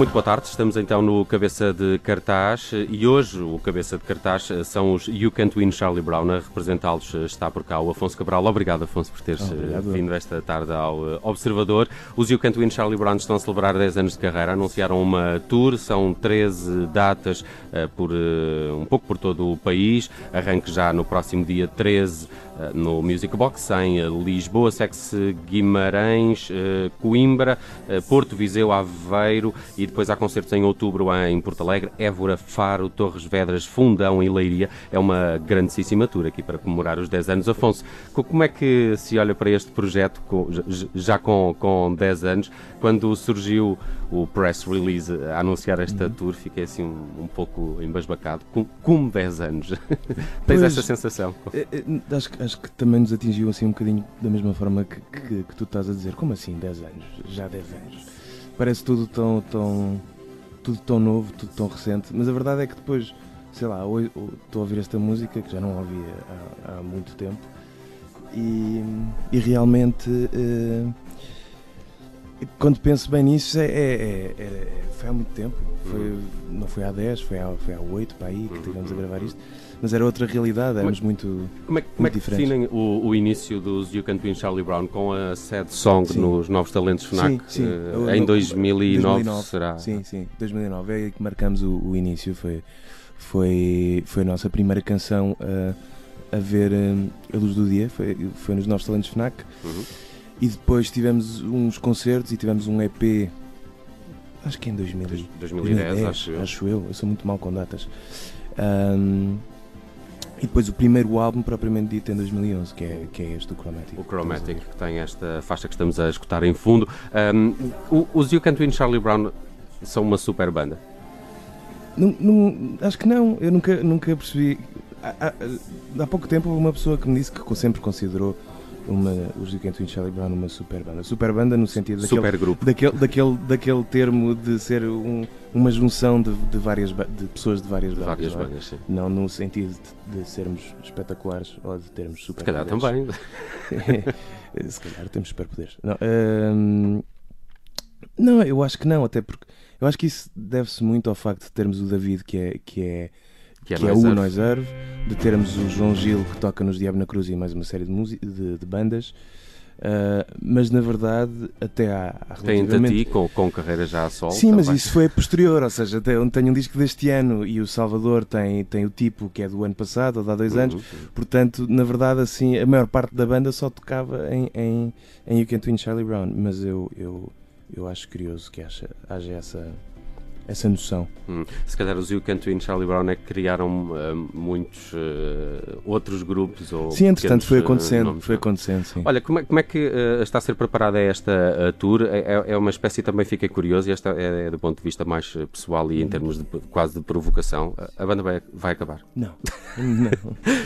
Muito boa tarde, estamos então no Cabeça de Cartaz e hoje o Cabeça de Cartaz são os You Can't Win Charlie Brown. A representá-los está por cá o Afonso Cabral. Obrigado, Afonso, por teres Obrigado. vindo esta tarde ao eh, Observador. Os You Can't Win Charlie Brown estão a celebrar 10 anos de carreira. Anunciaram uma tour, são 13 datas por um pouco por todo o país. Arranque já no próximo dia 13 uh, no Music Box em Lisboa, segue-se Guimarães, Coimbra, Porto, Viseu, Aveiro e depois há concertos em outubro em Porto Alegre, Évora, Faro, Torres Vedras, Fundão e Leiria. É uma grandíssima tour aqui para comemorar os 10 anos. Afonso, como é que se olha para este projeto já com, com 10 anos? Quando surgiu o press release a anunciar esta uhum. tour, fiquei assim um, um pouco embasbacado. Com, como 10 anos? Tens pois, essa sensação? É, é, acho, acho que também nos atingiu assim um bocadinho da mesma forma que, que, que tu estás a dizer. Como assim 10 anos? Já 10 anos? Parece tudo tão, tão, tudo tão novo, tudo tão recente, mas a verdade é que depois, sei lá, estou a ouvir esta música que já não ouvia há, há muito tempo e, e realmente uh, quando penso bem nisso é, é, é, é, foi há muito tempo, foi, uhum. não foi há 10, foi há, foi há 8 para aí que estivemos a gravar isto mas era outra realidade, éramos muito Como é, como é que definem o, o, início dos You Can't Win Charlie Brown com a sad song sim. nos Novos Talentos FNAC sim, sim. Uh, em 2009, 2009, será? Sim, sim, 2009 é aí que marcamos o, o início, foi, foi, foi a nossa primeira canção a, a ver um, a luz do dia, foi, foi nos Novos Talentos FNAC uhum. e depois tivemos uns concertos e tivemos um EP acho que em 2000, 2010, 2010 acho, eu. acho eu, eu sou muito mal com datas. Um, e depois o primeiro álbum propriamente dito em 2011, que é, que é este, o Chromatic. O Chromatic, que tem esta faixa que estamos a escutar em fundo. Um, os You Can't Win Charlie Brown são uma super banda? Não, não, acho que não, eu nunca, nunca percebi. Há, há, há pouco tempo houve uma pessoa que me disse que sempre considerou uma, os You Can't Win Charlie Brown uma super banda. Super banda no sentido daquele, super grupo. Daquele, daquele, daquele termo de ser um, uma junção de, de, várias de pessoas de várias bandas. Várias não, é? bandas sim. não no sentido de, de, sermos espetaculares ou de termos super Se calhar também. Se calhar temos superpoderes. Não, hum, não, eu acho que não, até porque eu acho que isso deve-se muito ao facto de termos o David, que é, que é que é, que é o Noiserve, de termos o João Gil que toca nos Diabo na Cruz e mais uma série de, de, de bandas. Uh, mas na verdade até há, relativamente... Tem a ti com, com carreira já a sol Sim, mas isso foi posterior, ou seja, tem, tenho um disco deste ano e o Salvador tem, tem o tipo que é do ano passado, ou de há dois uhum, anos, portanto, na verdade, assim, a maior parte da banda só tocava em, em, em You Can't Win Charlie Brown, mas eu, eu, eu acho curioso que haja, haja essa essa noção. Hum. Se calhar os You Can't Win Charlie Brown é que criaram uh, muitos uh, outros grupos ou Sim, entretanto foi acontecendo, uh, foi acontecendo sim. Olha, como é, como é que está a ser preparada esta tour? É, é, é, uma espécie, também fiquei curioso, e esta é, é do ponto de vista mais pessoal e em termos de quase de provocação, a banda vai, vai acabar? Não, não,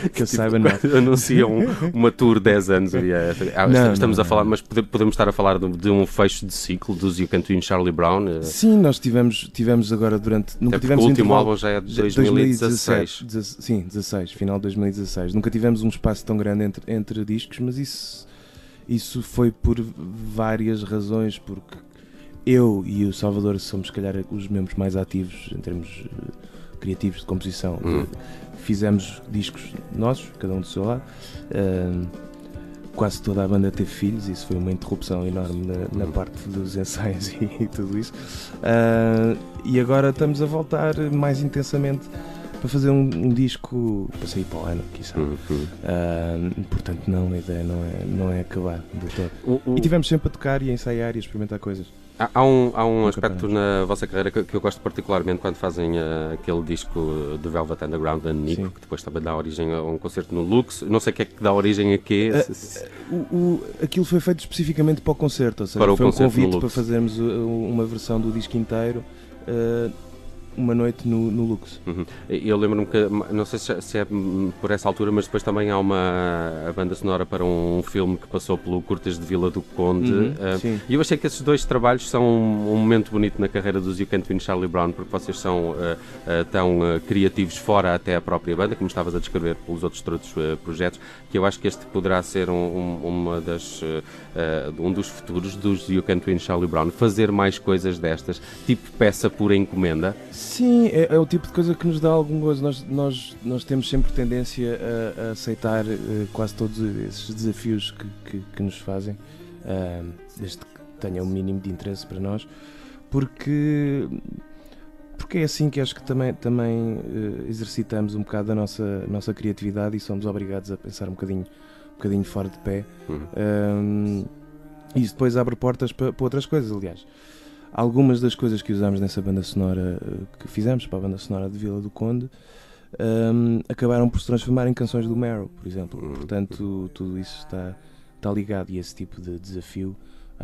que eu tipo, saiba não. Anunciam uma tour 10 anos, e, ah, não, estamos não, a falar, mas podemos estar a falar de, de, um fecho de ciclo dos You Can't Win Charlie Brown? Sim, nós tivemos, tivemos tivemos agora durante. Nunca tivemos o último álbum já é de 2016. 2017, sim, 16, final de 2016. Nunca tivemos um espaço tão grande entre, entre discos, mas isso, isso foi por várias razões, porque eu e o Salvador somos, se calhar, os membros mais ativos em termos eh, criativos de composição. Hum. Fizemos discos nossos, cada um do seu lado. Uh, quase toda a banda teve filhos, isso foi uma interrupção enorme na, na parte dos ensaios e, e tudo isso. Uh, e agora estamos a voltar mais intensamente para fazer um, um disco para sair para o ano, quiçá. Uhum. Uh, portanto, não, a ideia não é, não é acabar de todo. E tivemos sempre a tocar e a ensaiar e a experimentar coisas. Há, há um, há um aspecto na vossa carreira que, que, eu gosto particularmente quando fazem uh, aquele disco de Velvet Underground da Nico, Sim. que depois também dá origem a um concerto no Lux. Não sei o que é que dá origem a quê. Uh, o, o, aquilo foi feito especificamente para o concerto, ou seja, para foi um convite para fazermos uma versão do disco inteiro. Uh, uma noite no, no Lux. Uhum. Eu lembro-me que, não sei se é por essa altura, mas depois também há uma banda sonora para um filme que passou pelo Curtas de Vila do Conde. Uhum, uh, e eu achei que esses dois trabalhos são um, um, momento bonito na carreira dos You Can't Win Charlie Brown, porque vocês são uh, uh, tão criativos fora até a própria banda, como estavas a descrever pelos outros outros projetos, que eu acho que este poderá ser um, um uma das, um dos futuros dos You Can't Win Charlie Brown, fazer mais coisas destas, tipo peça por encomenda. Sim, é, é, o tipo de coisa que nos dá algum gozo. Nós, nós, nós temos sempre tendência a, a aceitar uh, quase todos esses desafios que, que, que nos fazem, uh, desde que tenha o um mínimo de interesse para nós, porque, porque é assim que acho que também, também uh, exercitamos um bocado a nossa, nossa criatividade e somos obrigados a pensar um bocadinho, um bocadinho fora de pé. Uhum. e isso depois abre portas para, para outras coisas, aliás algumas das coisas que usámos nessa banda sonora eh, que fizemos para a banda sonora de Vila do Conde um, acabaram por se transformar em canções do Meryl, por exemplo. Uhum. Portanto, tudo isso está, está ligado e esse tipo de desafio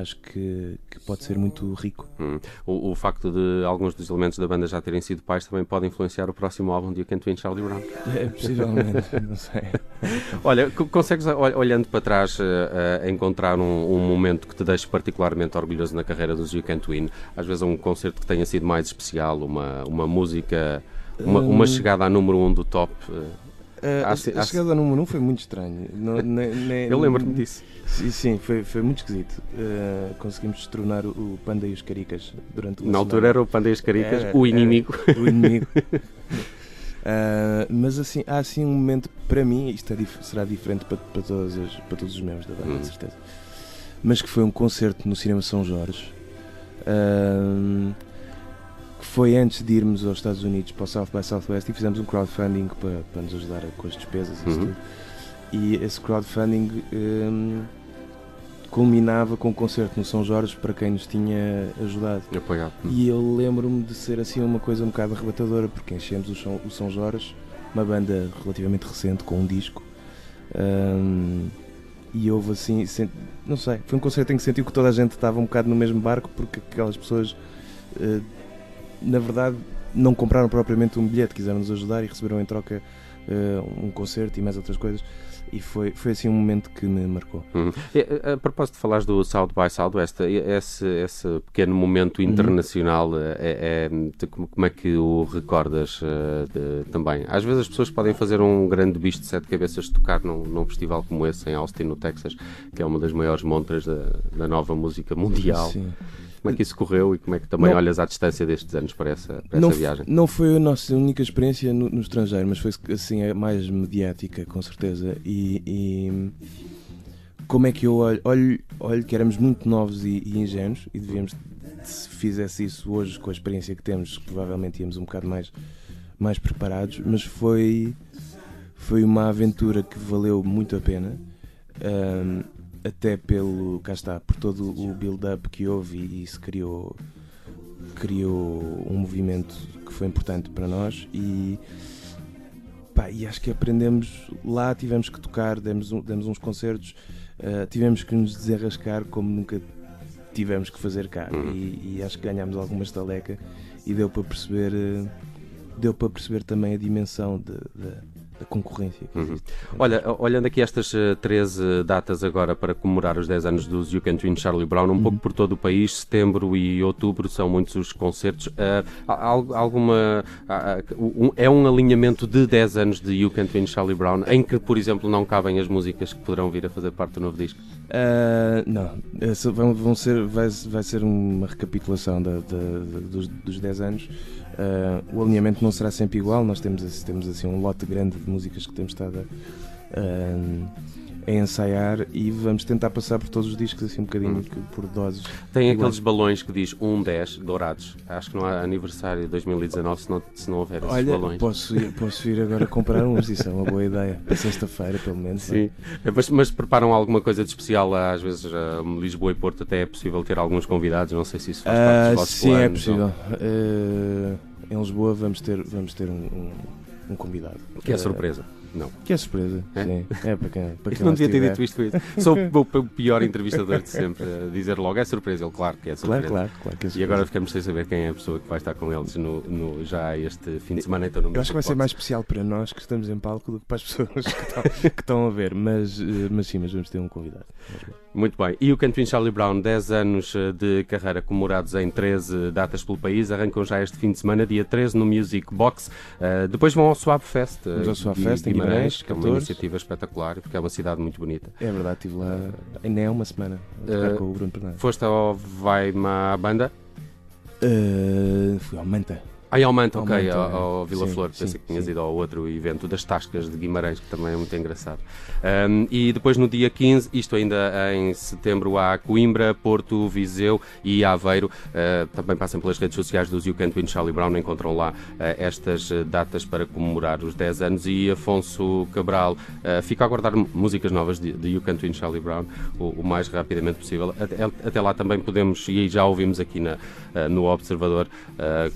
acho que, que pode ser muito rico. Hum. O, o, facto de alguns dos elementos da banda já terem sido pais também pode influenciar o próximo álbum de You Can't Win Charlie Brown? É, possivelmente, não sei. Olha, consegues, olhando para trás, uh, encontrar um, um, momento que te deixe particularmente orgulhoso na carreira dos You Can't Win? Às vezes um concerto que tenha sido mais especial, uma, uma música, uma, uma hum. chegada a número um do top... Uh, Uh, a, a, chegada a número 1 um foi muito estranho. Não, nem, nem, Eu lembro-me disso. Sim, sim, foi, foi muito esquisito. Uh, conseguimos destronar o, o, Panda e os Caricas durante Na altura era o Panda e os Caricas, era, o inimigo. o inimigo. Uh, mas assim, há assim um momento, para mim, isto é, será diferente para, para, todas as, para todos os membros da banda, hum. certeza. Mas que foi um concerto no Cinema São Jorge. Uh, foi antes de irmos aos Estados Unidos para o South by Southwest e fizemos um crowdfunding para, para nos ajudar com as despesas e uhum. tudo. E esse crowdfunding um, culminava com um concerto no São Jorge para quem nos tinha ajudado. Apoiado. E eu lembro-me de ser assim uma coisa um bocado arrebatadora, porque enchemos o São, o São Jorge, uma banda relativamente recente, com um disco. Um, e houve assim, não sei, foi um concerto em que sentiu que toda a gente estava um bocado no mesmo barco, porque aquelas pessoas. Uh, na verdade, não compraram propriamente um bilhete, quiseram nos ajudar e receberam em troca uh, um concerto e mais outras coisas. E foi, foi assim um momento que me marcou. Uhum. A, a, propósito de falares do South by Southwest, esse, esse pequeno momento uhum. internacional, uhum. é, é, como é que o recordas uh, de, também? Às vezes as pessoas podem fazer um grande bicho de sete cabeças tocar num, num festival como esse em Austin, no Texas, que é uma das maiores montras da, da nova música mundial. Sim. Como é que isso correu e como é que também não, olhas à distância destes anos para essa, para não, essa viagem? Não foi a nossa única experiência no, no estrangeiro, mas foi assim a mais mediática, com certeza. E, e como é que eu olho? olho? Olho que éramos muito novos e, e ingênuos e devíamos, se fizesse isso hoje com a experiência que temos, provavelmente íamos um bocado mais, mais preparados, mas foi, foi uma aventura que valeu muito a pena. Um, até pelo, cá está, por todo o build-up que houve e isso criou, criou um movimento que foi importante para nós e, pá, e acho que aprendemos lá, tivemos que tocar, demos, demos uns concertos, uh, tivemos que nos desenrascar como nunca tivemos que fazer cá uhum. e, e, acho que ganhámos alguma estaleca e deu para perceber, uh, deu para perceber também a dimensão de, de da concorrência. Uhum. Olha, olhando aqui estas 13 eh, datas agora para comemorar os 10 anos dos You Can Twin Charlie Brown, um uhum. pouco por todo o país, setembro e outubro são muitos os concertos. Uh, alguma. Uh, um, é um alinhamento de 10 anos de You Can Twin Charlie Brown em que, por exemplo, não cabem as músicas que poderão vir a fazer parte do novo disco? Uh, não, vão, vão, ser, vai, vai ser uma recapitulação da, da, dos, dos 10 anos. Uh, o alinhamento não será sempre igual, nós temos, temos assim um lote grande de músicas que temos estado a, uh, a ensaiar e vamos tentar passar por todos os discos assim um bocadinho hum. por doses. Tem iguais. aqueles balões que diz 1, 10 dourados. Acho que não há aniversário de 2019 se não, se não houver esses Olha, balões. Posso ir, posso ir agora comprar uns, isso é uma boa ideia. Para sexta-feira, pelo menos. Sim. É, mas, mas, preparam alguma coisa de especial? Às vezes, Lisboa e Porto até é possível ter alguns convidados. Não sei se isso faz parte dos ah, vossos sim, é planos. Sim, é possível. Uh, em Lisboa vamos ter, vamos ter um, um, um convidado. Que é surpresa. Não. Que é surpresa. É, Sim. é para quem, para quem Não devia ter dito isto. isso. Sou o pior entrevistador de sempre a dizer logo. É surpresa. Ele, claro que é surpresa. Claro, claro, claro que é surpresa. E agora ficamos sem saber quem é a pessoa que vai estar com eles no, no já este fim de semana. Então, Eu acho que vai ser mais especial para nós que estamos em palco do que para as pessoas que estão, que estão a ver. Mas, eh, mas sim, mas vamos ter um convidado. Muito bem. E o Canto Charlie Brown, 10 anos eh, de carreira comemorados em 13 datas pelo país, arrancam já este fim de semana, dia 13, no Music Box. Uh, depois vão ao Swap Fest. Vamos ao Swap Fest em Guimarães, que é uma iniciativa espetacular, porque é uma cidade muito bonita. É verdade, estive lá ainda é uma semana uh, com o Bruno Bernardo. Foste ao Vai Banda? Uh, fui ao Manta. Ah, ao Manta, ok, Manta, ao, ao, Vila sim, Flor, pensei sim, que tinhas sim. ido ao outro evento das Tascas de Guimarães, que também é muito engraçado. Um, e depois no dia 15, isto ainda em setembro, há Coimbra, Porto, Viseu e Aveiro. Uh, também passem pelas redes sociais dos You Can't Win Charlie Brown, encontram lá uh, estas datas para comemorar os 10 anos. E Afonso Cabral uh, fica a aguardar músicas novas de, de You Can't Win Charlie Brown o, o, mais rapidamente possível. Até, até, lá também podemos, e já ouvimos aqui na, no Observador,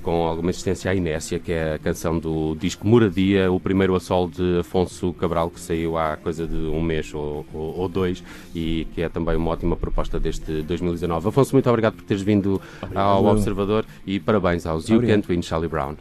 com alguma resistência à inércia, que é a canção do disco Moradia, o primeiro a sol de Afonso Cabral, que saiu há coisa de um mês ou, ou, ou dois e que é também uma ótima proposta deste 2019. Afonso, muito obrigado por teres vindo obrigado. ao Observador e parabéns aos You Can't Win Charlie Brown.